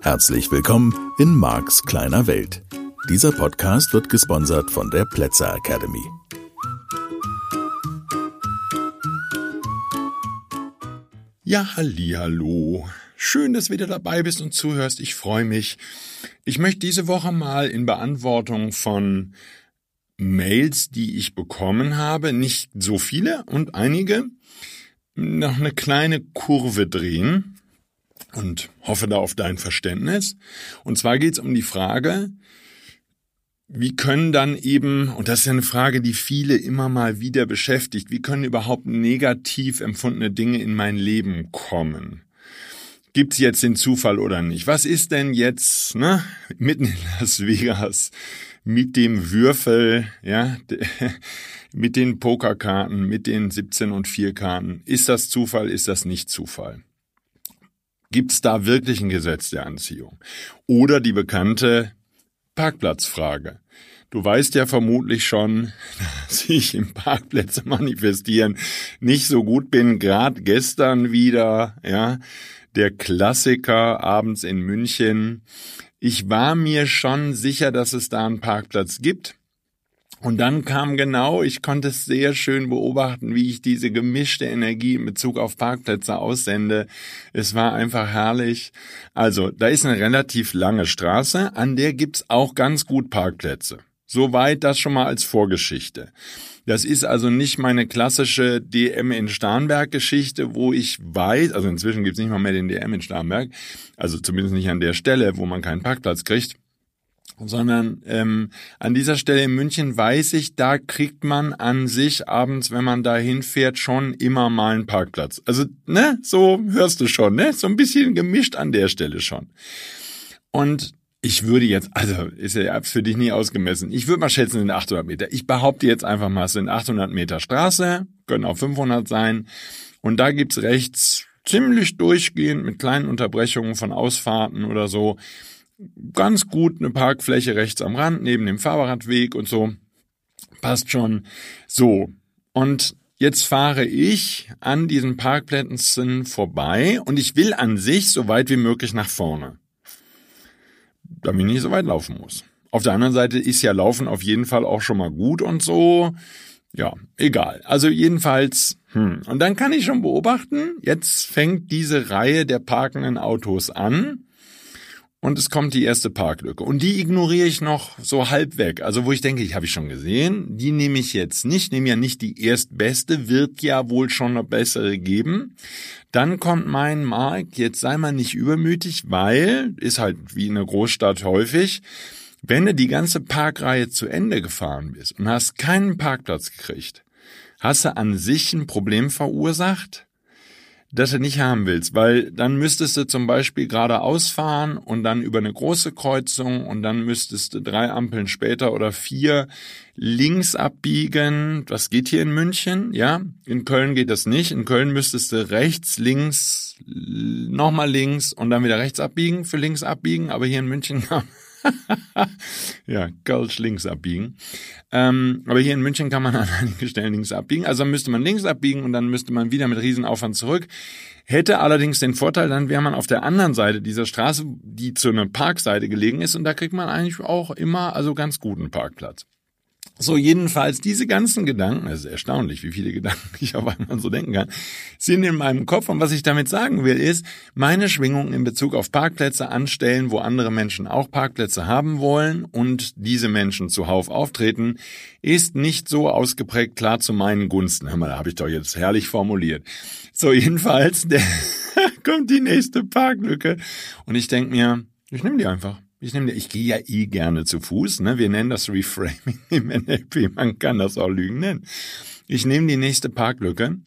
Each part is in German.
Herzlich willkommen in Marks kleiner Welt. Dieser Podcast wird gesponsert von der Plätzer Academy. Ja, halli, hallo. Schön, dass du wieder dabei bist und zuhörst. Ich freue mich. Ich möchte diese Woche mal in Beantwortung von Mails, die ich bekommen habe, nicht so viele und einige, noch eine kleine Kurve drehen und hoffe da auf dein Verständnis. Und zwar geht es um die Frage, wie können dann eben, und das ist ja eine Frage, die viele immer mal wieder beschäftigt, wie können überhaupt negativ empfundene Dinge in mein Leben kommen? Gibt's jetzt den Zufall oder nicht? Was ist denn jetzt, ne, mitten in Las Vegas mit dem Würfel, ja, mit den Pokerkarten, mit den 17 und 4 Karten? Ist das Zufall? Ist das nicht Zufall? Gibt's da wirklich ein Gesetz der Anziehung? Oder die bekannte Parkplatzfrage. Du weißt ja vermutlich schon, dass ich im Parkplätze manifestieren nicht so gut bin. Gerade gestern wieder, ja, der Klassiker abends in München. Ich war mir schon sicher, dass es da einen Parkplatz gibt. Und dann kam genau, ich konnte es sehr schön beobachten, wie ich diese gemischte Energie in Bezug auf Parkplätze aussende. Es war einfach herrlich. Also, da ist eine relativ lange Straße, an der gibt's auch ganz gut Parkplätze. Soweit das schon mal als Vorgeschichte. Das ist also nicht meine klassische DM in Starnberg Geschichte, wo ich weiß, also inzwischen gibt's nicht mal mehr den DM in Starnberg, also zumindest nicht an der Stelle, wo man keinen Parkplatz kriegt sondern ähm, an dieser Stelle in München weiß ich, da kriegt man an sich abends, wenn man da hinfährt, schon immer mal einen Parkplatz. Also, ne, so hörst du schon, ne? So ein bisschen gemischt an der Stelle schon. Und ich würde jetzt, also ist ja für dich nie ausgemessen, ich würde mal schätzen in 800 Meter. Ich behaupte jetzt einfach mal, es sind 800 Meter Straße, können auch 500 sein. Und da gibt's rechts ziemlich durchgehend mit kleinen Unterbrechungen von Ausfahrten oder so ganz gut eine Parkfläche rechts am Rand, neben dem Fahrradweg und so. Passt schon. So. Und jetzt fahre ich an diesen Parkplätzen vorbei und ich will an sich so weit wie möglich nach vorne. Damit ich nicht so weit laufen muss. Auf der anderen Seite ist ja Laufen auf jeden Fall auch schon mal gut und so. Ja, egal. Also jedenfalls, hm. Und dann kann ich schon beobachten, jetzt fängt diese Reihe der parkenden Autos an und es kommt die erste Parklücke. Und die ignoriere ich noch so halb weg. Also wo ich denke, ich habe ich schon gesehen, die nehme ich jetzt nicht, nehme ja nicht die erstbeste, wird ja wohl schon eine bessere geben. Dann kommt mein Mark, jetzt sei mal nicht übermütig, weil, ist halt wie in einer Großstadt häufig, wenn du die ganze Parkreihe zu Ende gefahren bist und hast keinen Parkplatz gekriegt, hast du an sich ein Problem verursacht, das du nicht haben willst, weil dann müsstest du zum Beispiel geradeaus fahren und dann über eine große Kreuzung und dann müsstest du drei Ampeln später oder vier links abbiegen. Was geht hier in München? Ja, in Köln geht das nicht. In Köln müsstest du rechts, links, nochmal links und dann wieder rechts abbiegen für links abbiegen, aber hier in München ja, Kölsch links abbiegen. Ähm, aber hier in München kann man an einigen Stellen links abbiegen. Also müsste man links abbiegen und dann müsste man wieder mit Riesenaufwand zurück. Hätte allerdings den Vorteil, dann wäre man auf der anderen Seite dieser Straße, die zu einer Parkseite gelegen ist und da kriegt man eigentlich auch immer also ganz guten Parkplatz. So, jedenfalls diese ganzen Gedanken, es ist erstaunlich, wie viele Gedanken ich auf einmal so denken kann, sind in meinem Kopf. Und was ich damit sagen will, ist, meine Schwingungen in Bezug auf Parkplätze anstellen, wo andere Menschen auch Parkplätze haben wollen und diese Menschen zuhauf auftreten, ist nicht so ausgeprägt klar zu meinen Gunsten. Hör mal, da habe ich doch jetzt herrlich formuliert. So, jedenfalls, kommt die nächste Parklücke. Und ich denke mir, ich nehme die einfach. Ich nehme, ich gehe ja eh gerne zu Fuß, ne? Wir nennen das Reframing im NLP, man kann das auch Lügen nennen. Ich nehme die nächste Parklücke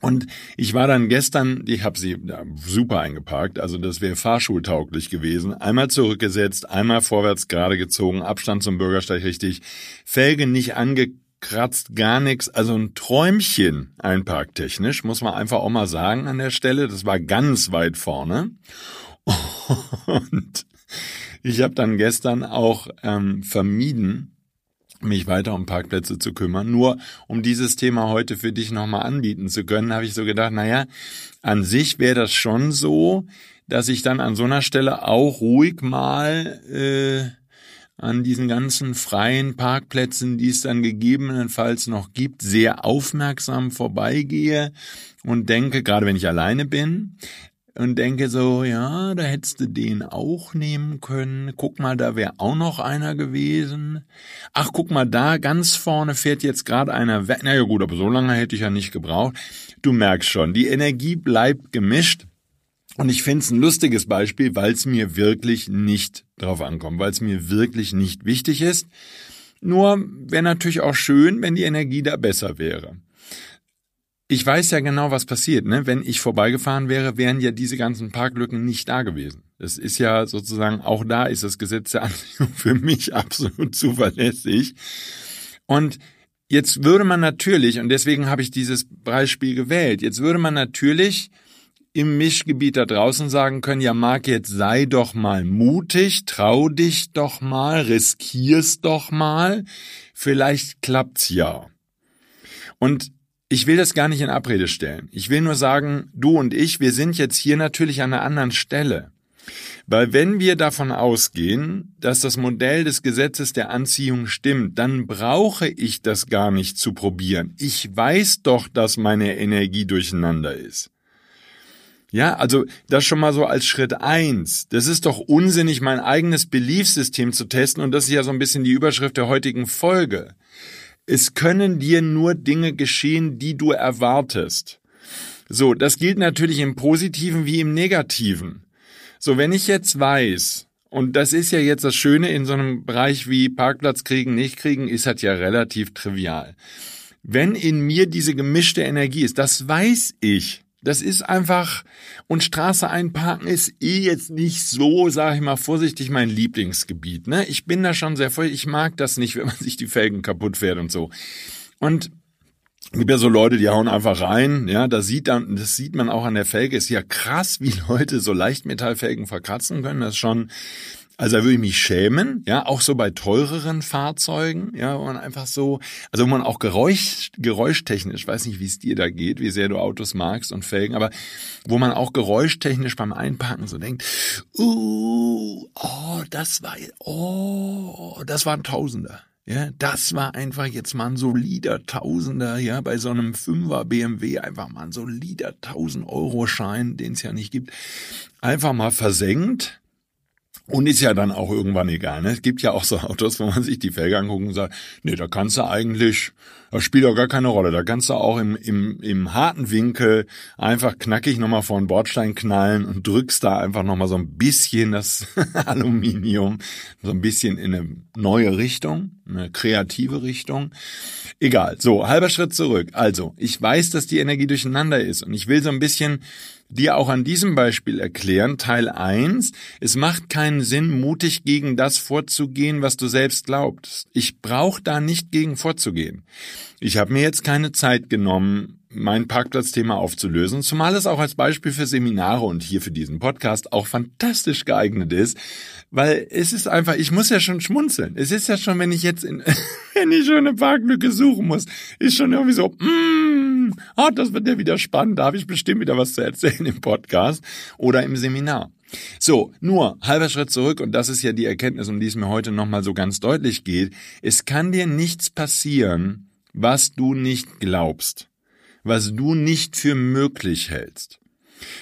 und ich war dann gestern, ich habe sie ja, super eingeparkt, also das wäre fahrschultauglich gewesen. Einmal zurückgesetzt, einmal vorwärts gerade gezogen, Abstand zum Bürgersteig richtig, Felge nicht angekratzt, gar nichts, also ein Träumchen einparktechnisch, muss man einfach auch mal sagen an der Stelle. Das war ganz weit vorne. Und ich habe dann gestern auch ähm, vermieden, mich weiter um Parkplätze zu kümmern. Nur um dieses Thema heute für dich nochmal anbieten zu können, habe ich so gedacht, naja, an sich wäre das schon so, dass ich dann an so einer Stelle auch ruhig mal äh, an diesen ganzen freien Parkplätzen, die es dann gegebenenfalls noch gibt, sehr aufmerksam vorbeigehe und denke, gerade wenn ich alleine bin, und denke so, ja, da hättest du den auch nehmen können. Guck mal, da wäre auch noch einer gewesen. Ach, guck mal, da ganz vorne fährt jetzt gerade einer weg. Na ja gut, aber so lange hätte ich ja nicht gebraucht. Du merkst schon, die Energie bleibt gemischt. Und ich finde es ein lustiges Beispiel, weil es mir wirklich nicht drauf ankommt, weil es mir wirklich nicht wichtig ist. Nur wäre natürlich auch schön, wenn die Energie da besser wäre ich weiß ja genau, was passiert. Ne? Wenn ich vorbeigefahren wäre, wären ja diese ganzen Parklücken nicht da gewesen. Das ist ja sozusagen, auch da ist das Gesetz der Anziehung für mich absolut zuverlässig. Und jetzt würde man natürlich, und deswegen habe ich dieses Beispiel gewählt, jetzt würde man natürlich im Mischgebiet da draußen sagen können, ja Marc, jetzt sei doch mal mutig, trau dich doch mal, riskier's doch mal, vielleicht klappt's ja. Und ich will das gar nicht in Abrede stellen. Ich will nur sagen, du und ich, wir sind jetzt hier natürlich an einer anderen Stelle. Weil wenn wir davon ausgehen, dass das Modell des Gesetzes der Anziehung stimmt, dann brauche ich das gar nicht zu probieren. Ich weiß doch, dass meine Energie durcheinander ist. Ja, also das schon mal so als Schritt eins. Das ist doch unsinnig, mein eigenes Beliefsystem zu testen und das ist ja so ein bisschen die Überschrift der heutigen Folge. Es können dir nur Dinge geschehen, die du erwartest. So, das gilt natürlich im Positiven wie im Negativen. So, wenn ich jetzt weiß, und das ist ja jetzt das Schöne in so einem Bereich wie Parkplatz kriegen, nicht kriegen, ist halt ja relativ trivial. Wenn in mir diese gemischte Energie ist, das weiß ich. Das ist einfach, und Straße einparken ist eh jetzt nicht so, sage ich mal vorsichtig, mein Lieblingsgebiet. Ne? Ich bin da schon sehr voll, ich mag das nicht, wenn man sich die Felgen kaputt fährt und so. Und gibt ja so Leute, die hauen einfach rein, ja, da sieht dann, das sieht man auch an der Felge, ist ja krass, wie Leute so Leichtmetallfelgen verkratzen können, das ist schon, also da würde ich mich schämen, ja, auch so bei teureren Fahrzeugen, ja, wo man einfach so, also wo man auch Geräusch, geräuschtechnisch, weiß nicht, wie es dir da geht, wie sehr du Autos magst und Felgen, aber wo man auch geräuschtechnisch beim Einparken so denkt, uh, oh, das war, oh, das war ein Tausender. Ja, das war einfach jetzt mal ein solider Tausender, ja, bei so einem Fünfer BMW einfach mal ein solider 1000 Euro Schein, den es ja nicht gibt, einfach mal versenkt, und ist ja dann auch irgendwann egal. Ne? Es gibt ja auch so Autos, wo man sich die Felge anguckt und sagt, nee, da kannst du eigentlich, das spielt auch gar keine Rolle. Da kannst du auch im, im, im harten Winkel einfach knackig nochmal vor den Bordstein knallen und drückst da einfach nochmal so ein bisschen das Aluminium, so ein bisschen in eine neue Richtung, eine kreative Richtung. Egal. So, halber Schritt zurück. Also, ich weiß, dass die Energie durcheinander ist und ich will so ein bisschen dir auch an diesem Beispiel erklären. Teil 1. Es macht keinen Sinn, mutig gegen das vorzugehen, was du selbst glaubst. Ich brauche da nicht gegen vorzugehen. Ich habe mir jetzt keine Zeit genommen, mein Parkplatzthema aufzulösen, zumal es auch als Beispiel für Seminare und hier für diesen Podcast auch fantastisch geeignet ist, weil es ist einfach, ich muss ja schon schmunzeln. Es ist ja schon, wenn ich jetzt in, wenn ich schon eine Parklücke suchen muss, ist schon irgendwie so, mm, oh, das wird ja wieder spannend, da habe ich bestimmt wieder was zu erzählen im Podcast oder im Seminar. So, nur halber Schritt zurück und das ist ja die Erkenntnis, um die es mir heute nochmal so ganz deutlich geht. Es kann dir nichts passieren, was du nicht glaubst was du nicht für möglich hältst.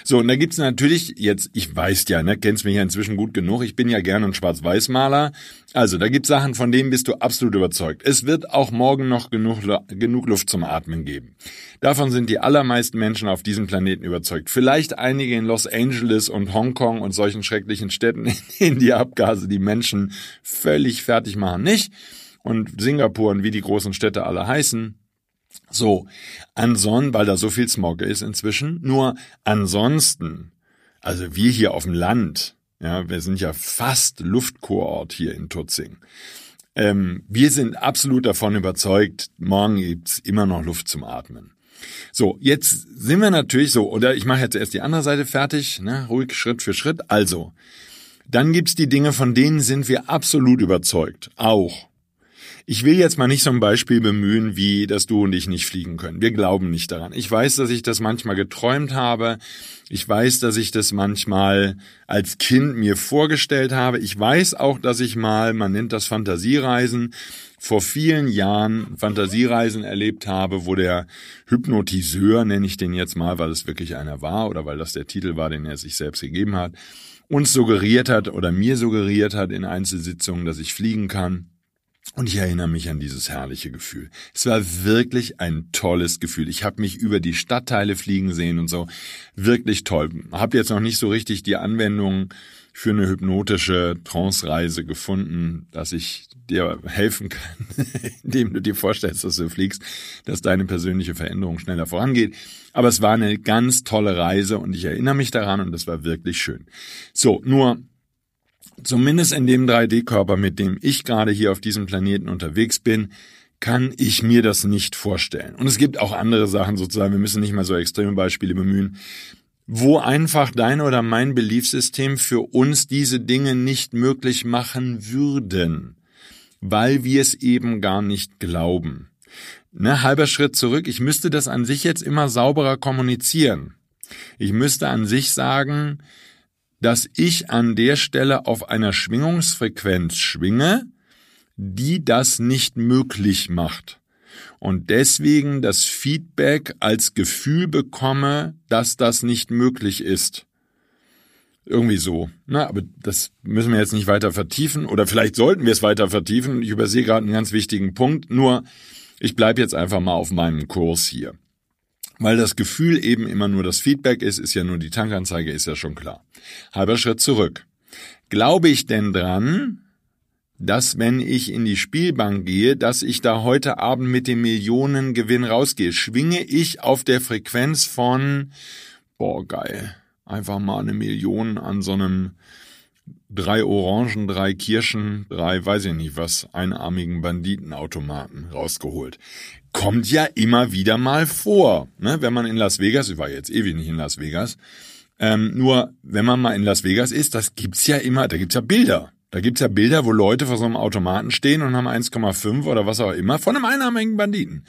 So, und da gibt's natürlich jetzt, ich weiß ja, ne, kennst mich ja inzwischen gut genug, ich bin ja gerne ein Schwarz-Weiß-Maler. Also, da gibt's Sachen, von denen bist du absolut überzeugt. Es wird auch morgen noch genug, genug Luft zum Atmen geben. Davon sind die allermeisten Menschen auf diesem Planeten überzeugt. Vielleicht einige in Los Angeles und Hongkong und solchen schrecklichen Städten, in denen die Abgase die Menschen völlig fertig machen, nicht. Und Singapur und wie die großen Städte alle heißen, so, ansonsten, weil da so viel Smog ist inzwischen, nur ansonsten, also wir hier auf dem Land, ja, wir sind ja fast Luftkurort hier in Tutzing. Ähm, wir sind absolut davon überzeugt, morgen gibt's immer noch Luft zum Atmen. So, jetzt sind wir natürlich so, oder ich mache jetzt erst die andere Seite fertig, ne, ruhig Schritt für Schritt. Also, dann gibt's die Dinge, von denen sind wir absolut überzeugt. Auch. Ich will jetzt mal nicht so ein Beispiel bemühen, wie dass du und ich nicht fliegen können. Wir glauben nicht daran. Ich weiß, dass ich das manchmal geträumt habe. Ich weiß, dass ich das manchmal als Kind mir vorgestellt habe. Ich weiß auch, dass ich mal, man nennt das Fantasiereisen, vor vielen Jahren Fantasiereisen erlebt habe, wo der Hypnotiseur, nenne ich den jetzt mal, weil es wirklich einer war oder weil das der Titel war, den er sich selbst gegeben hat, uns suggeriert hat oder mir suggeriert hat in Einzelsitzungen, dass ich fliegen kann. Und ich erinnere mich an dieses herrliche Gefühl. Es war wirklich ein tolles Gefühl. Ich habe mich über die Stadtteile fliegen sehen und so. Wirklich toll. Hab jetzt noch nicht so richtig die Anwendung für eine hypnotische Trance-Reise gefunden, dass ich dir helfen kann, indem du dir vorstellst, dass du fliegst, dass deine persönliche Veränderung schneller vorangeht. Aber es war eine ganz tolle Reise und ich erinnere mich daran und es war wirklich schön. So, nur zumindest in dem 3D-Körper, mit dem ich gerade hier auf diesem Planeten unterwegs bin, kann ich mir das nicht vorstellen. Und es gibt auch andere Sachen sozusagen, wir müssen nicht mal so extreme Beispiele bemühen wo einfach dein oder mein Beliefsystem für uns diese Dinge nicht möglich machen würden, weil wir es eben gar nicht glauben. Ne, halber Schritt zurück, ich müsste das an sich jetzt immer sauberer kommunizieren. Ich müsste an sich sagen, dass ich an der Stelle auf einer Schwingungsfrequenz schwinge, die das nicht möglich macht und deswegen das Feedback als Gefühl bekomme, dass das nicht möglich ist. Irgendwie so. Na, aber das müssen wir jetzt nicht weiter vertiefen oder vielleicht sollten wir es weiter vertiefen. Ich übersehe gerade einen ganz wichtigen Punkt. Nur, ich bleibe jetzt einfach mal auf meinem Kurs hier. Weil das Gefühl eben immer nur das Feedback ist, ist ja nur die Tankanzeige, ist ja schon klar. Halber Schritt zurück. Glaube ich denn dran, dass wenn ich in die Spielbank gehe, dass ich da heute Abend mit dem Millionengewinn rausgehe. Schwinge ich auf der Frequenz von, boah, geil, einfach mal eine Million an so einem drei Orangen, drei Kirschen, drei, weiß ich nicht was, einarmigen Banditenautomaten rausgeholt. Kommt ja immer wieder mal vor, ne? wenn man in Las Vegas, ich war jetzt ewig nicht in Las Vegas, ähm, nur wenn man mal in Las Vegas ist, das gibt's ja immer, da gibt's ja Bilder. Da gibt's ja Bilder, wo Leute vor so einem Automaten stehen und haben 1,5 oder was auch immer von einem einarmigen Banditen.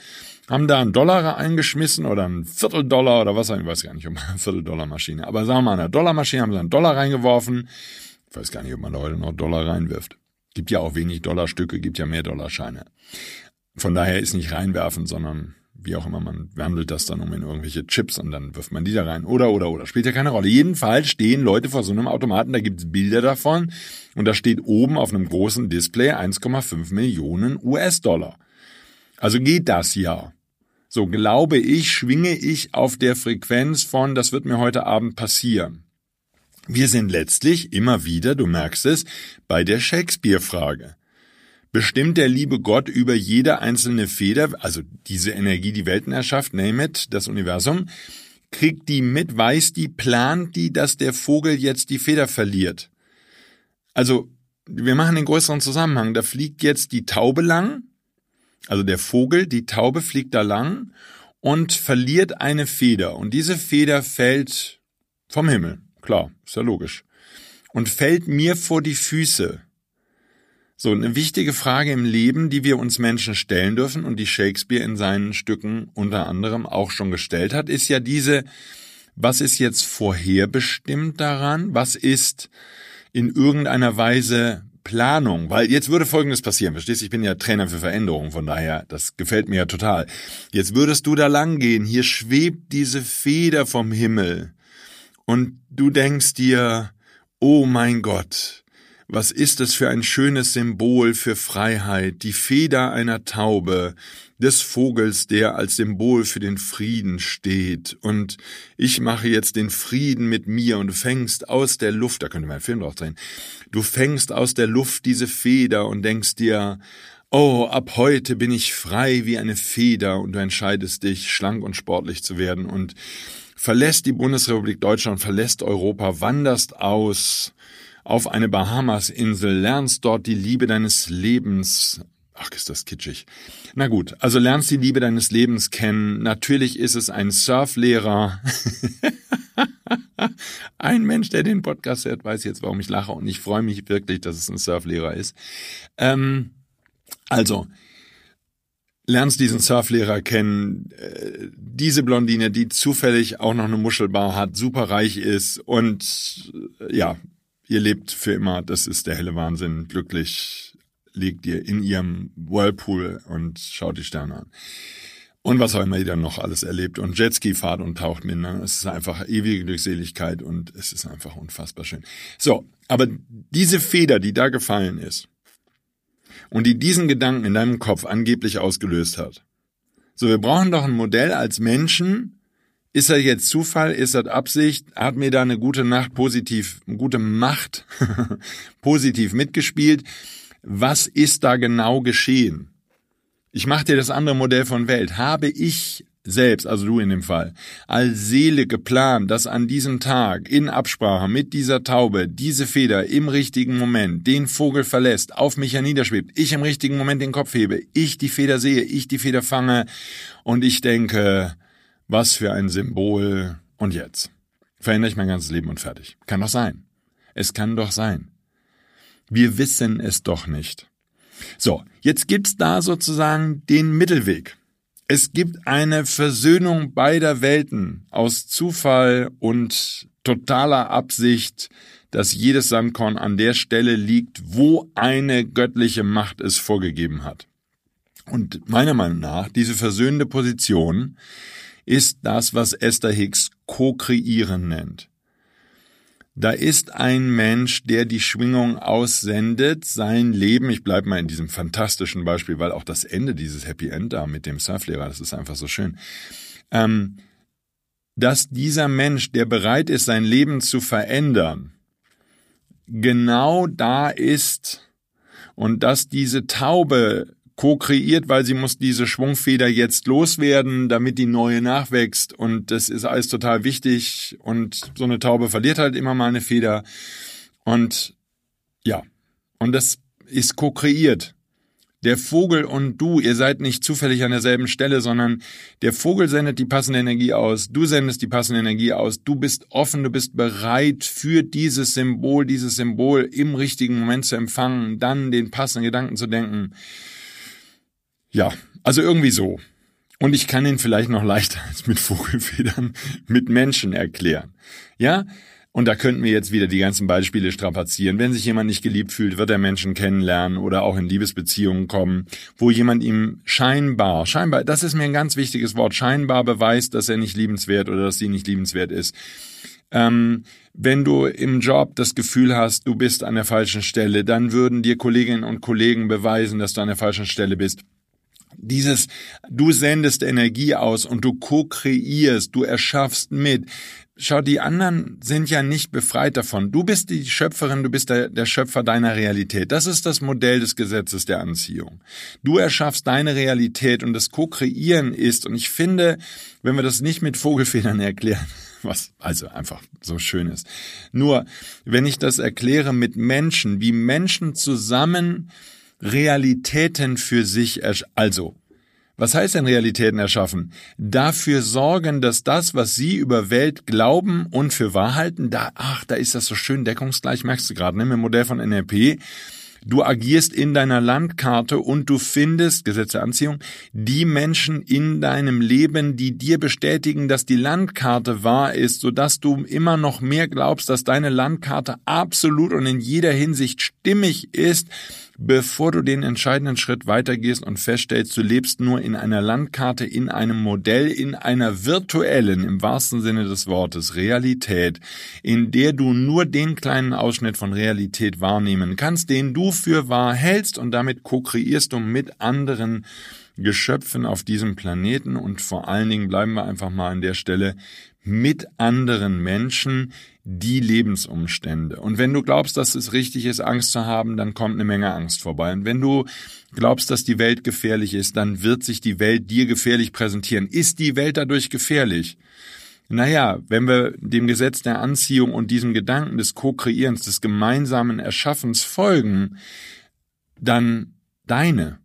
Haben da einen Dollar eingeschmissen oder einen Vierteldollar oder was auch immer, ich weiß gar nicht, man eine Vierteldollar-Maschine, aber sagen wir mal, eine Dollarmaschine haben sie einen Dollar reingeworfen. Ich weiß gar nicht, ob man da heute noch Dollar reinwirft. Gibt ja auch wenig Dollarstücke, gibt ja mehr Dollarscheine. Von daher ist nicht reinwerfen, sondern wie auch immer, man wandelt das dann um in irgendwelche Chips und dann wirft man die da rein. Oder, oder, oder. Spielt ja keine Rolle. Jedenfalls stehen Leute vor so einem Automaten, da gibt's Bilder davon und da steht oben auf einem großen Display 1,5 Millionen US-Dollar. Also geht das ja. So glaube ich, schwinge ich auf der Frequenz von, das wird mir heute Abend passieren. Wir sind letztlich immer wieder, du merkst es, bei der Shakespeare-Frage bestimmt der liebe Gott über jede einzelne Feder, also diese Energie, die Welten erschafft, name it, das Universum, kriegt die mit, weiß die, plant die, dass der Vogel jetzt die Feder verliert. Also, wir machen den größeren Zusammenhang. Da fliegt jetzt die Taube lang, also der Vogel, die Taube fliegt da lang und verliert eine Feder. Und diese Feder fällt vom Himmel. Klar, ist ja logisch. Und fällt mir vor die Füße. So, eine wichtige Frage im Leben, die wir uns Menschen stellen dürfen und die Shakespeare in seinen Stücken unter anderem auch schon gestellt hat, ist ja diese, was ist jetzt vorherbestimmt daran? Was ist in irgendeiner Weise Planung? Weil jetzt würde Folgendes passieren, verstehst du? Ich bin ja Trainer für Veränderung, von daher, das gefällt mir ja total. Jetzt würdest du da lang gehen, hier schwebt diese Feder vom Himmel und du denkst dir, oh mein Gott, was ist es für ein schönes Symbol für Freiheit, die Feder einer Taube, des Vogels, der als Symbol für den Frieden steht. Und ich mache jetzt den Frieden mit mir und du fängst aus der Luft, da könnte man einen Film drauf drehen, du fängst aus der Luft diese Feder und denkst dir, Oh, ab heute bin ich frei wie eine Feder und du entscheidest dich, schlank und sportlich zu werden und verlässt die Bundesrepublik Deutschland, verlässt Europa, wanderst aus auf eine Bahamas-Insel, lernst dort die Liebe deines Lebens. Ach, ist das kitschig. Na gut, also lernst die Liebe deines Lebens kennen. Natürlich ist es ein Surflehrer. ein Mensch, der den Podcast hört, weiß jetzt, warum ich lache und ich freue mich wirklich, dass es ein Surflehrer ist. Ähm, Also, lernst diesen Surflehrer kennen, äh, diese Blondine, die zufällig auch noch eine Muschelbar hat, super reich ist und äh, ja, ihr lebt für immer, das ist der helle Wahnsinn, glücklich liegt ihr in ihrem Whirlpool und schaut die Sterne an. Und was auch immer ihr dann noch alles erlebt und Jetski fahrt und taucht mit. Ne? Es ist einfach ewige Glückseligkeit und es ist einfach unfassbar schön. So, aber diese Feder, die da gefallen ist und die diesen Gedanken in deinem Kopf angeblich ausgelöst hat. So, wir brauchen doch ein Modell als Menschen. Ist er jetzt Zufall? Ist das Absicht? Hat mir da eine gute Nacht positiv, eine gute Macht positiv mitgespielt? Was ist da genau geschehen? Ich mache dir das andere Modell von Welt. Habe ich selbst, also du in dem Fall, als Seele geplant, dass an diesem Tag in Absprache mit dieser Taube diese Feder im richtigen Moment den Vogel verlässt, auf mich herniederschwebt, ich im richtigen Moment den Kopf hebe, ich die Feder sehe, ich die Feder fange und ich denke, was für ein Symbol und jetzt verändere ich mein ganzes Leben und fertig. Kann doch sein. Es kann doch sein. Wir wissen es doch nicht. So, jetzt gibt's da sozusagen den Mittelweg. Es gibt eine Versöhnung beider Welten aus Zufall und totaler Absicht, dass jedes Sandkorn an der Stelle liegt, wo eine göttliche Macht es vorgegeben hat. Und meiner Meinung nach, diese versöhnende Position ist das, was Esther Hicks Co-Kreieren nennt. Da ist ein Mensch, der die Schwingung aussendet, sein Leben, ich bleibe mal in diesem fantastischen Beispiel, weil auch das Ende dieses Happy End da mit dem Surflehrer, das ist einfach so schön, ähm, dass dieser Mensch, der bereit ist, sein Leben zu verändern, genau da ist und dass diese Taube co-kreiert, weil sie muss diese Schwungfeder jetzt loswerden, damit die neue nachwächst. Und das ist alles total wichtig. Und so eine Taube verliert halt immer mal eine Feder. Und ja, und das ist co-kreiert. Der Vogel und du, ihr seid nicht zufällig an derselben Stelle, sondern der Vogel sendet die passende Energie aus, du sendest die passende Energie aus, du bist offen, du bist bereit für dieses Symbol, dieses Symbol im richtigen Moment zu empfangen, dann den passenden Gedanken zu denken. Ja, also irgendwie so. Und ich kann ihn vielleicht noch leichter als mit Vogelfedern mit Menschen erklären. Ja? Und da könnten wir jetzt wieder die ganzen Beispiele strapazieren. Wenn sich jemand nicht geliebt fühlt, wird er Menschen kennenlernen oder auch in Liebesbeziehungen kommen, wo jemand ihm scheinbar, scheinbar, das ist mir ein ganz wichtiges Wort, scheinbar beweist, dass er nicht liebenswert oder dass sie nicht liebenswert ist. Ähm, wenn du im Job das Gefühl hast, du bist an der falschen Stelle, dann würden dir Kolleginnen und Kollegen beweisen, dass du an der falschen Stelle bist dieses, du sendest Energie aus und du co-kreierst, du erschaffst mit. Schau, die anderen sind ja nicht befreit davon. Du bist die Schöpferin, du bist der, der, Schöpfer deiner Realität. Das ist das Modell des Gesetzes der Anziehung. Du erschaffst deine Realität und das Co-Kreieren ist, und ich finde, wenn wir das nicht mit Vogelfedern erklären, was also einfach so schön ist. Nur, wenn ich das erkläre mit Menschen, wie Menschen zusammen Realitäten für sich, also was heißt denn Realitäten erschaffen? Dafür sorgen, dass das, was sie über Welt glauben und für wahr halten, da, ach, da ist das so schön deckungsgleich, merkst du gerade, ne, im Modell von NLP, Du agierst in deiner Landkarte und du findest, Gesetze Anziehung, die Menschen in deinem Leben, die dir bestätigen, dass die Landkarte wahr ist, sodass du immer noch mehr glaubst, dass deine Landkarte absolut und in jeder Hinsicht stimmig ist, bevor du den entscheidenden Schritt weitergehst und feststellst, du lebst nur in einer Landkarte, in einem Modell, in einer virtuellen, im wahrsten Sinne des Wortes, Realität, in der du nur den kleinen Ausschnitt von Realität wahrnehmen kannst, den du für wahr hältst und damit ko-kreierst du mit anderen Geschöpfen auf diesem Planeten. Und vor allen Dingen bleiben wir einfach mal an der Stelle mit anderen Menschen die Lebensumstände. Und wenn du glaubst, dass es richtig ist, Angst zu haben, dann kommt eine Menge Angst vorbei. Und wenn du glaubst, dass die Welt gefährlich ist, dann wird sich die Welt dir gefährlich präsentieren. Ist die Welt dadurch gefährlich? Naja, wenn wir dem Gesetz der Anziehung und diesem Gedanken des Co-Kreierens, des gemeinsamen Erschaffens folgen, dann deine.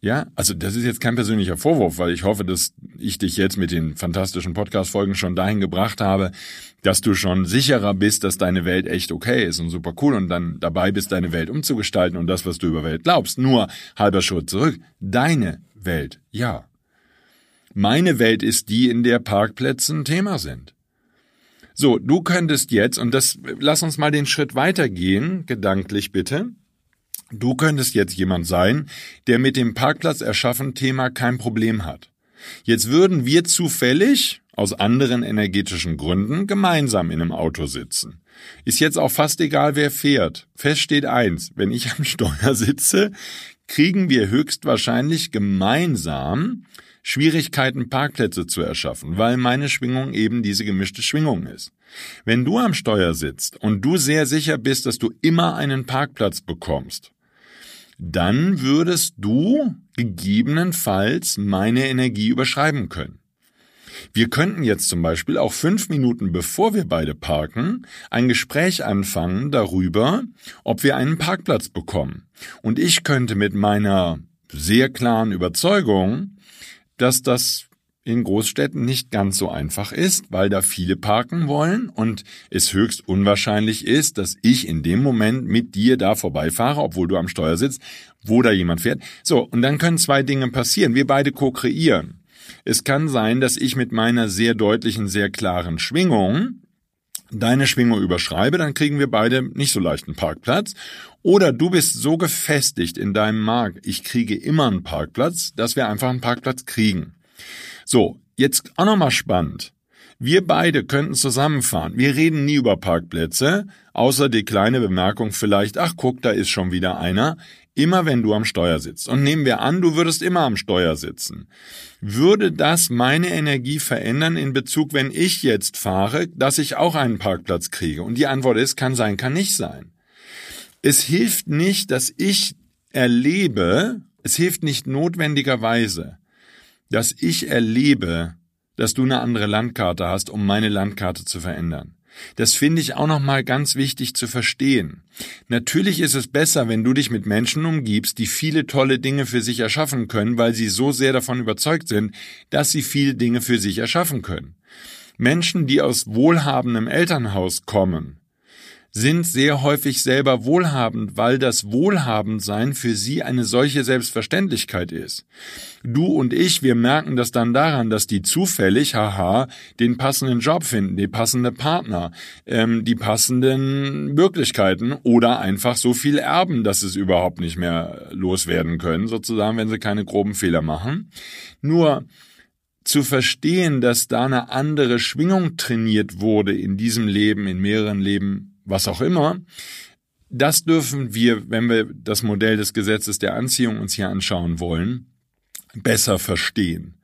Ja, also das ist jetzt kein persönlicher Vorwurf, weil ich hoffe, dass ich dich jetzt mit den fantastischen Podcast-Folgen schon dahin gebracht habe, dass du schon sicherer bist, dass deine Welt echt okay ist und super cool und dann dabei bist, deine Welt umzugestalten und das, was du über Welt glaubst. Nur halber Schritt zurück. Deine Welt, ja. Meine Welt ist die, in der Parkplätze ein Thema sind. So, du könntest jetzt, und das, lass uns mal den Schritt weitergehen, gedanklich bitte. Du könntest jetzt jemand sein, der mit dem Parkplatz erschaffen Thema kein Problem hat. Jetzt würden wir zufällig, aus anderen energetischen Gründen, gemeinsam in einem Auto sitzen. Ist jetzt auch fast egal, wer fährt. Fest steht eins, wenn ich am Steuer sitze, kriegen wir höchstwahrscheinlich gemeinsam Schwierigkeiten, Parkplätze zu erschaffen, weil meine Schwingung eben diese gemischte Schwingung ist. Wenn du am Steuer sitzt und du sehr sicher bist, dass du immer einen Parkplatz bekommst, dann würdest du gegebenenfalls meine Energie überschreiben können. Wir könnten jetzt zum Beispiel auch fünf Minuten bevor wir beide parken ein Gespräch anfangen darüber, ob wir einen Parkplatz bekommen. Und ich könnte mit meiner sehr klaren Überzeugung dass das in Großstädten nicht ganz so einfach ist, weil da viele parken wollen und es höchst unwahrscheinlich ist, dass ich in dem Moment mit dir da vorbeifahre, obwohl du am Steuer sitzt, wo da jemand fährt. So, und dann können zwei Dinge passieren. Wir beide ko-kreieren. Es kann sein, dass ich mit meiner sehr deutlichen, sehr klaren Schwingung deine Schwingung überschreibe, dann kriegen wir beide nicht so leicht einen Parkplatz. Oder du bist so gefestigt in deinem Markt, ich kriege immer einen Parkplatz, dass wir einfach einen Parkplatz kriegen. So, jetzt auch nochmal spannend. Wir beide könnten zusammenfahren. Wir reden nie über Parkplätze, außer die kleine Bemerkung vielleicht, ach guck, da ist schon wieder einer. Immer wenn du am Steuer sitzt. Und nehmen wir an, du würdest immer am Steuer sitzen. Würde das meine Energie verändern in Bezug, wenn ich jetzt fahre, dass ich auch einen Parkplatz kriege? Und die Antwort ist, kann sein, kann nicht sein. Es hilft nicht, dass ich erlebe, es hilft nicht notwendigerweise, dass ich erlebe, dass du eine andere Landkarte hast, um meine Landkarte zu verändern. Das finde ich auch nochmal ganz wichtig zu verstehen. Natürlich ist es besser, wenn du dich mit Menschen umgibst, die viele tolle Dinge für sich erschaffen können, weil sie so sehr davon überzeugt sind, dass sie viele Dinge für sich erschaffen können. Menschen, die aus wohlhabendem Elternhaus kommen, sind sehr häufig selber wohlhabend, weil das Wohlhabendsein für sie eine solche Selbstverständlichkeit ist. Du und ich, wir merken das dann daran, dass die zufällig, haha, den passenden Job finden, die passende Partner, ähm, die passenden Möglichkeiten oder einfach so viel erben, dass es überhaupt nicht mehr loswerden können, sozusagen, wenn sie keine groben Fehler machen. Nur, zu verstehen, dass da eine andere Schwingung trainiert wurde in diesem Leben, in mehreren Leben, was auch immer, das dürfen wir, wenn wir das Modell des Gesetzes der Anziehung uns hier anschauen wollen, besser verstehen.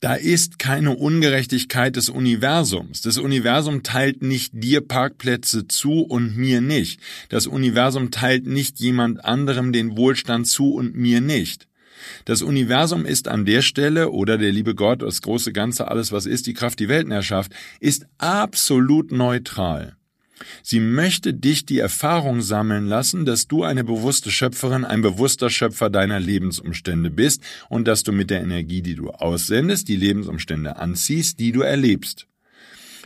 Da ist keine Ungerechtigkeit des Universums. Das Universum teilt nicht dir Parkplätze zu und mir nicht. Das Universum teilt nicht jemand anderem den Wohlstand zu und mir nicht. Das Universum ist an der Stelle, oder der liebe Gott, das große Ganze, alles was ist, die Kraft, die Weltenerschaft, ist absolut neutral. Sie möchte dich die Erfahrung sammeln lassen, dass du eine bewusste Schöpferin, ein bewusster Schöpfer deiner Lebensumstände bist und dass du mit der Energie, die du aussendest, die Lebensumstände anziehst, die du erlebst.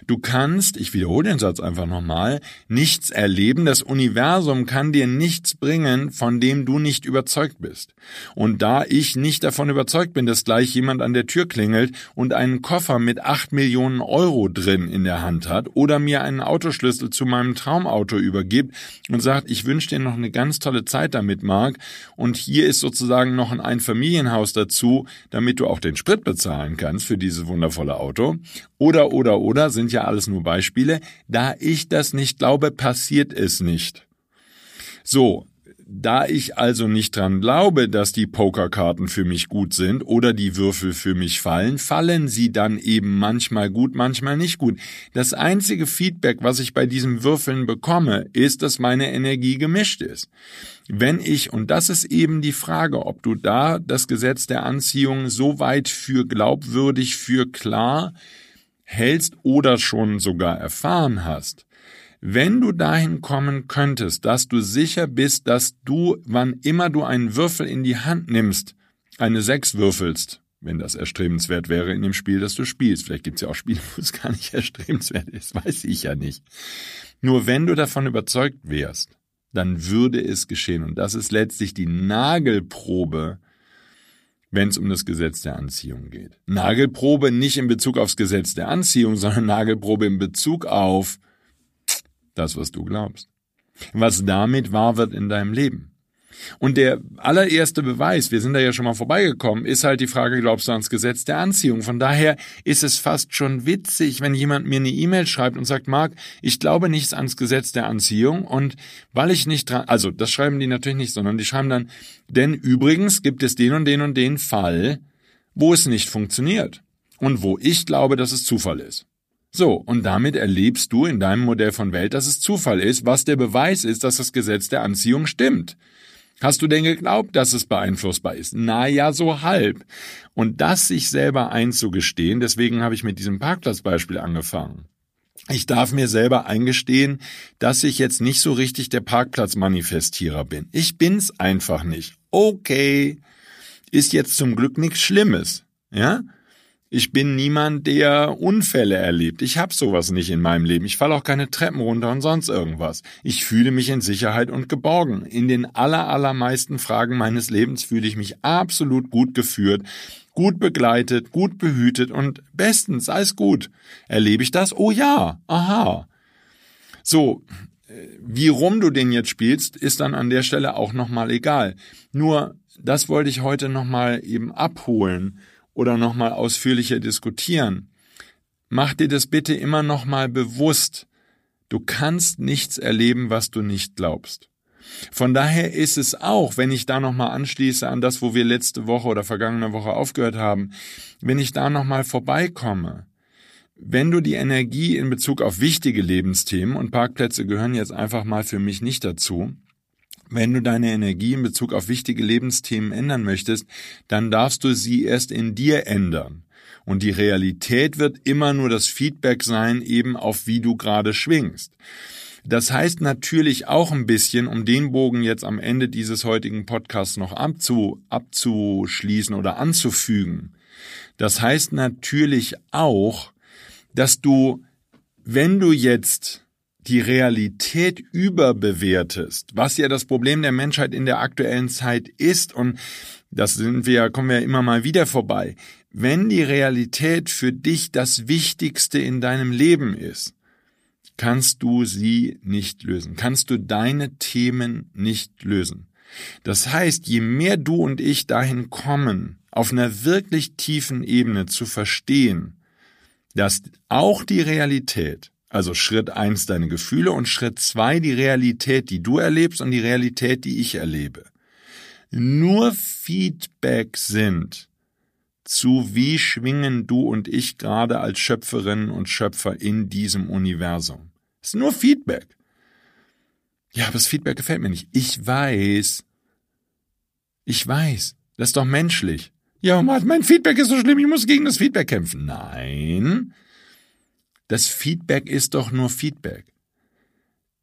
Du kannst, ich wiederhole den Satz einfach nochmal, nichts erleben. Das Universum kann dir nichts bringen, von dem du nicht überzeugt bist. Und da ich nicht davon überzeugt bin, dass gleich jemand an der Tür klingelt und einen Koffer mit acht Millionen Euro drin in der Hand hat oder mir einen Autoschlüssel zu meinem Traumauto übergibt und sagt, ich wünsche dir noch eine ganz tolle Zeit damit, Marc, und hier ist sozusagen noch ein Einfamilienhaus dazu, damit du auch den Sprit bezahlen kannst für dieses wundervolle Auto. Oder, oder, oder sind ja alles nur Beispiele. Da ich das nicht glaube, passiert es nicht. So, da ich also nicht dran glaube, dass die Pokerkarten für mich gut sind oder die Würfel für mich fallen, fallen sie dann eben manchmal gut, manchmal nicht gut. Das einzige Feedback, was ich bei diesen Würfeln bekomme, ist, dass meine Energie gemischt ist. Wenn ich, und das ist eben die Frage, ob du da das Gesetz der Anziehung so weit für glaubwürdig, für klar hältst oder schon sogar erfahren hast, wenn du dahin kommen könntest, dass du sicher bist, dass du, wann immer du einen Würfel in die Hand nimmst, eine Sechs würfelst, wenn das erstrebenswert wäre in dem Spiel, das du spielst. Vielleicht gibt es ja auch Spiele, wo es gar nicht erstrebenswert ist, weiß ich ja nicht. Nur wenn du davon überzeugt wärst, dann würde es geschehen. Und das ist letztlich die Nagelprobe, wenn es um das Gesetz der Anziehung geht. Nagelprobe nicht in Bezug aufs Gesetz der Anziehung, sondern Nagelprobe in Bezug auf das, was du glaubst. Was damit wahr wird in deinem Leben. Und der allererste Beweis, wir sind da ja schon mal vorbeigekommen, ist halt die Frage, glaubst du ans Gesetz der Anziehung? Von daher ist es fast schon witzig, wenn jemand mir eine E-Mail schreibt und sagt, Marc, ich glaube nichts ans Gesetz der Anziehung und weil ich nicht dran, also das schreiben die natürlich nicht, sondern die schreiben dann, denn übrigens gibt es den und den und den Fall, wo es nicht funktioniert und wo ich glaube, dass es Zufall ist. So, und damit erlebst du in deinem Modell von Welt, dass es Zufall ist, was der Beweis ist, dass das Gesetz der Anziehung stimmt. Hast du denn geglaubt, dass es beeinflussbar ist? Na ja, so halb. Und das sich selber einzugestehen, deswegen habe ich mit diesem Parkplatzbeispiel angefangen. Ich darf mir selber eingestehen, dass ich jetzt nicht so richtig der Parkplatzmanifestierer bin. Ich bin's einfach nicht. Okay. Ist jetzt zum Glück nichts Schlimmes. Ja? Ich bin niemand, der Unfälle erlebt. Ich habe sowas nicht in meinem Leben. Ich falle auch keine Treppen runter und sonst irgendwas. Ich fühle mich in Sicherheit und geborgen. In den aller, allermeisten Fragen meines Lebens fühle ich mich absolut gut geführt, gut begleitet, gut behütet und bestens, alles gut. Erlebe ich das? Oh ja, aha. So, wie rum du den jetzt spielst, ist dann an der Stelle auch nochmal egal. Nur, das wollte ich heute nochmal eben abholen oder nochmal ausführlicher diskutieren. Mach dir das bitte immer nochmal bewusst. Du kannst nichts erleben, was du nicht glaubst. Von daher ist es auch, wenn ich da nochmal anschließe an das, wo wir letzte Woche oder vergangene Woche aufgehört haben, wenn ich da nochmal vorbeikomme, wenn du die Energie in Bezug auf wichtige Lebensthemen, und Parkplätze gehören jetzt einfach mal für mich nicht dazu, wenn du deine Energie in Bezug auf wichtige Lebensthemen ändern möchtest, dann darfst du sie erst in dir ändern. Und die Realität wird immer nur das Feedback sein, eben auf wie du gerade schwingst. Das heißt natürlich auch ein bisschen, um den Bogen jetzt am Ende dieses heutigen Podcasts noch abzu, abzuschließen oder anzufügen. Das heißt natürlich auch, dass du, wenn du jetzt die Realität überbewertest, was ja das Problem der Menschheit in der aktuellen Zeit ist, und das sind wir, kommen wir immer mal wieder vorbei, wenn die Realität für dich das Wichtigste in deinem Leben ist, kannst du sie nicht lösen, kannst du deine Themen nicht lösen. Das heißt, je mehr du und ich dahin kommen, auf einer wirklich tiefen Ebene zu verstehen, dass auch die Realität also Schritt eins deine Gefühle und Schritt zwei die Realität, die du erlebst und die Realität, die ich erlebe. Nur Feedback sind zu wie schwingen du und ich gerade als Schöpferinnen und Schöpfer in diesem Universum. Es ist nur Feedback. Ja, aber das Feedback gefällt mir nicht. Ich weiß. Ich weiß. Das ist doch menschlich. Ja, mein Feedback ist so schlimm, ich muss gegen das Feedback kämpfen. Nein. Das Feedback ist doch nur Feedback.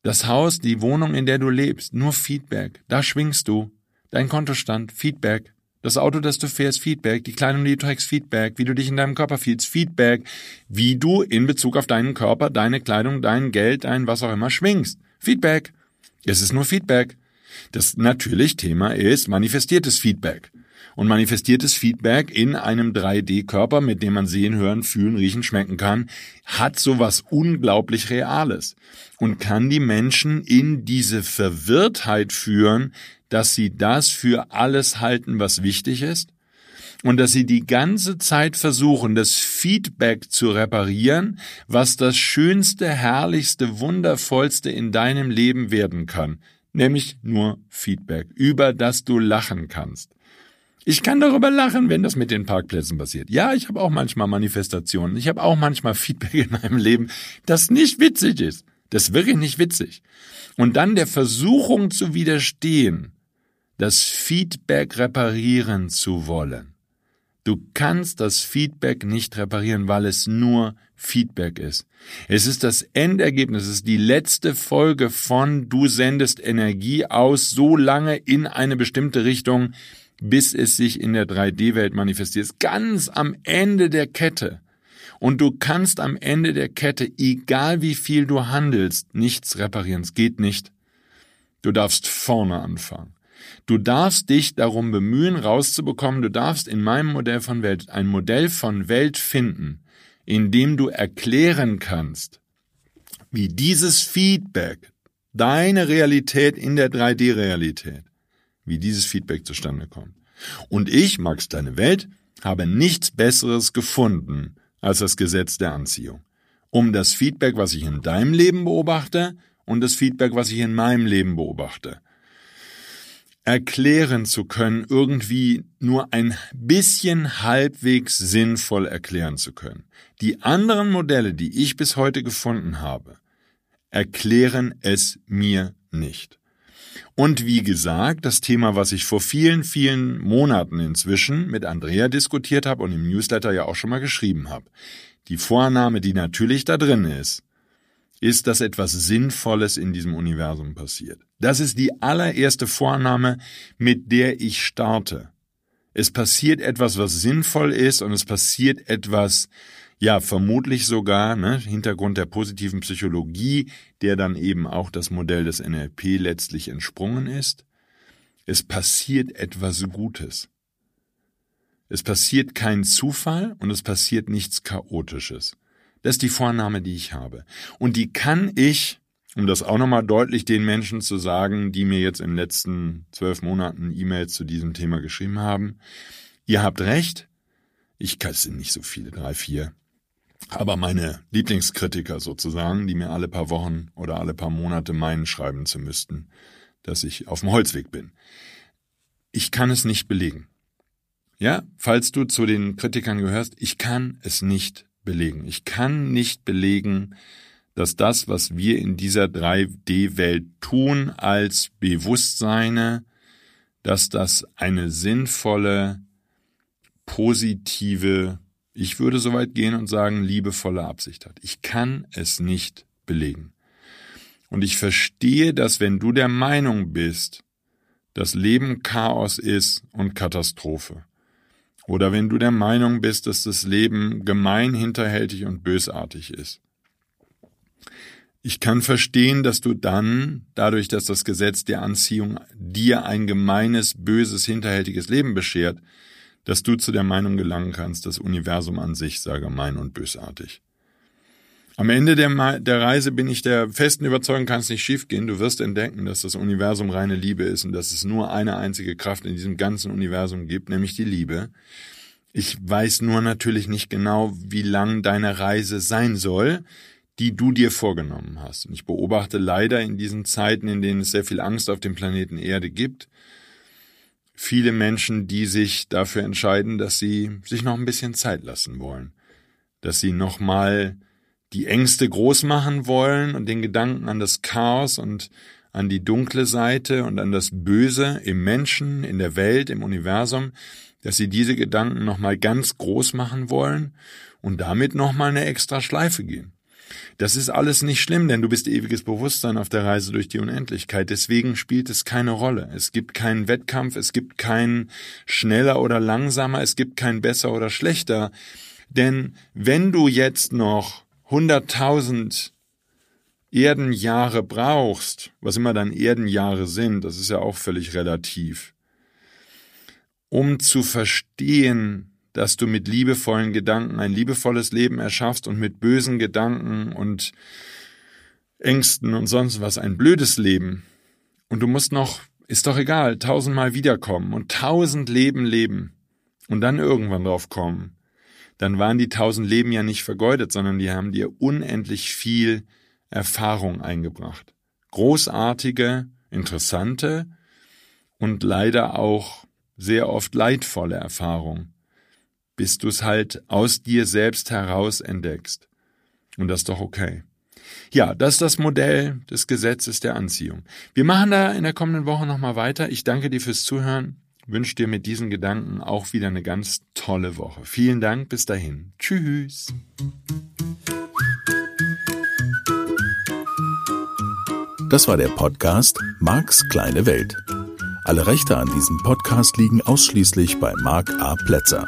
Das Haus, die Wohnung, in der du lebst, nur Feedback. Da schwingst du. Dein Kontostand, Feedback. Das Auto, das du fährst, Feedback. Die Kleidung, die du trägst, Feedback. Wie du dich in deinem Körper fühlst, Feedback. Wie du in Bezug auf deinen Körper, deine Kleidung, dein Geld, dein was auch immer schwingst. Feedback. Es ist nur Feedback. Das natürlich Thema ist manifestiertes Feedback und manifestiertes Feedback in einem 3D-Körper, mit dem man sehen, hören, fühlen, riechen, schmecken kann, hat sowas unglaublich Reales und kann die Menschen in diese Verwirrtheit führen, dass sie das für alles halten, was wichtig ist und dass sie die ganze Zeit versuchen, das Feedback zu reparieren, was das schönste, herrlichste, wundervollste in deinem Leben werden kann, nämlich nur Feedback, über das du lachen kannst. Ich kann darüber lachen, wenn das mit den Parkplätzen passiert. Ja, ich habe auch manchmal Manifestationen. Ich habe auch manchmal Feedback in meinem Leben, das nicht witzig ist. Das ist wirklich nicht witzig. Und dann der Versuchung zu widerstehen, das Feedback reparieren zu wollen. Du kannst das Feedback nicht reparieren, weil es nur Feedback ist. Es ist das Endergebnis, es ist die letzte Folge von du sendest Energie aus so lange in eine bestimmte Richtung, bis es sich in der 3D-Welt manifestiert. Ganz am Ende der Kette. Und du kannst am Ende der Kette, egal wie viel du handelst, nichts reparieren. Es geht nicht. Du darfst vorne anfangen. Du darfst dich darum bemühen, rauszubekommen, du darfst in meinem Modell von Welt ein Modell von Welt finden, in dem du erklären kannst, wie dieses Feedback, deine Realität in der 3D-Realität, wie dieses Feedback zustande kommt. Und ich, Max Deine Welt, habe nichts Besseres gefunden als das Gesetz der Anziehung, um das Feedback, was ich in deinem Leben beobachte, und das Feedback, was ich in meinem Leben beobachte, erklären zu können, irgendwie nur ein bisschen halbwegs sinnvoll erklären zu können. Die anderen Modelle, die ich bis heute gefunden habe, erklären es mir nicht. Und wie gesagt, das Thema, was ich vor vielen, vielen Monaten inzwischen mit Andrea diskutiert habe und im Newsletter ja auch schon mal geschrieben habe. Die Vorname, die natürlich da drin ist, ist, dass etwas Sinnvolles in diesem Universum passiert. Das ist die allererste Vorname, mit der ich starte. Es passiert etwas, was sinnvoll ist und es passiert etwas, ja, vermutlich sogar, ne, Hintergrund der positiven Psychologie, der dann eben auch das Modell des NLP letztlich entsprungen ist. Es passiert etwas Gutes. Es passiert kein Zufall und es passiert nichts Chaotisches. Das ist die Vorname, die ich habe. Und die kann ich, um das auch nochmal deutlich den Menschen zu sagen, die mir jetzt in den letzten zwölf Monaten E-Mails zu diesem Thema geschrieben haben, ihr habt recht, ich kann es sind nicht so viele, drei, vier, aber meine Lieblingskritiker sozusagen, die mir alle paar Wochen oder alle paar Monate meinen schreiben zu müssten, dass ich auf dem Holzweg bin. Ich kann es nicht belegen. Ja, falls du zu den Kritikern gehörst, ich kann es nicht belegen. Ich kann nicht belegen, dass das, was wir in dieser 3D-Welt tun als Bewusstseine, dass das eine sinnvolle, positive, ich würde so weit gehen und sagen, liebevolle Absicht hat. Ich kann es nicht belegen. Und ich verstehe, dass wenn du der Meinung bist, dass Leben Chaos ist und Katastrophe, oder wenn du der Meinung bist, dass das Leben gemein, hinterhältig und bösartig ist. Ich kann verstehen, dass du dann, dadurch, dass das Gesetz der Anziehung dir ein gemeines, böses, hinterhältiges Leben beschert, dass du zu der Meinung gelangen kannst, das Universum an sich sei gemein und bösartig. Am Ende der, der Reise bin ich der festen Überzeugung, kann es nicht schiefgehen. Du wirst entdecken, dass das Universum reine Liebe ist und dass es nur eine einzige Kraft in diesem ganzen Universum gibt, nämlich die Liebe. Ich weiß nur natürlich nicht genau, wie lang deine Reise sein soll, die du dir vorgenommen hast. Und ich beobachte leider in diesen Zeiten, in denen es sehr viel Angst auf dem Planeten Erde gibt, viele Menschen, die sich dafür entscheiden, dass sie sich noch ein bisschen Zeit lassen wollen, dass sie noch mal die Ängste groß machen wollen und den Gedanken an das Chaos und an die dunkle Seite und an das Böse im Menschen, in der Welt, im Universum, dass sie diese Gedanken nochmal ganz groß machen wollen und damit nochmal eine extra Schleife gehen. Das ist alles nicht schlimm, denn du bist ewiges Bewusstsein auf der Reise durch die Unendlichkeit. Deswegen spielt es keine Rolle. Es gibt keinen Wettkampf, es gibt kein schneller oder langsamer, es gibt kein besser oder schlechter. Denn wenn du jetzt noch 100.000 Erdenjahre brauchst, was immer dann Erdenjahre sind, das ist ja auch völlig relativ, um zu verstehen, dass du mit liebevollen Gedanken ein liebevolles Leben erschaffst und mit bösen Gedanken und Ängsten und sonst was ein blödes Leben. Und du musst noch, ist doch egal, tausendmal wiederkommen und tausend Leben leben und dann irgendwann drauf kommen, dann waren die tausend Leben ja nicht vergeudet, sondern die haben dir unendlich viel Erfahrung eingebracht. Großartige, interessante und leider auch sehr oft leidvolle Erfahrung, bis du es halt aus dir selbst heraus entdeckst. Und das ist doch okay. Ja, das ist das Modell des Gesetzes der Anziehung. Wir machen da in der kommenden Woche nochmal weiter. Ich danke dir fürs Zuhören wünsche dir mit diesen Gedanken auch wieder eine ganz tolle Woche. Vielen Dank, bis dahin. Tschüss. Das war der Podcast Marks kleine Welt. Alle Rechte an diesem Podcast liegen ausschließlich bei Marc A. Plätzer.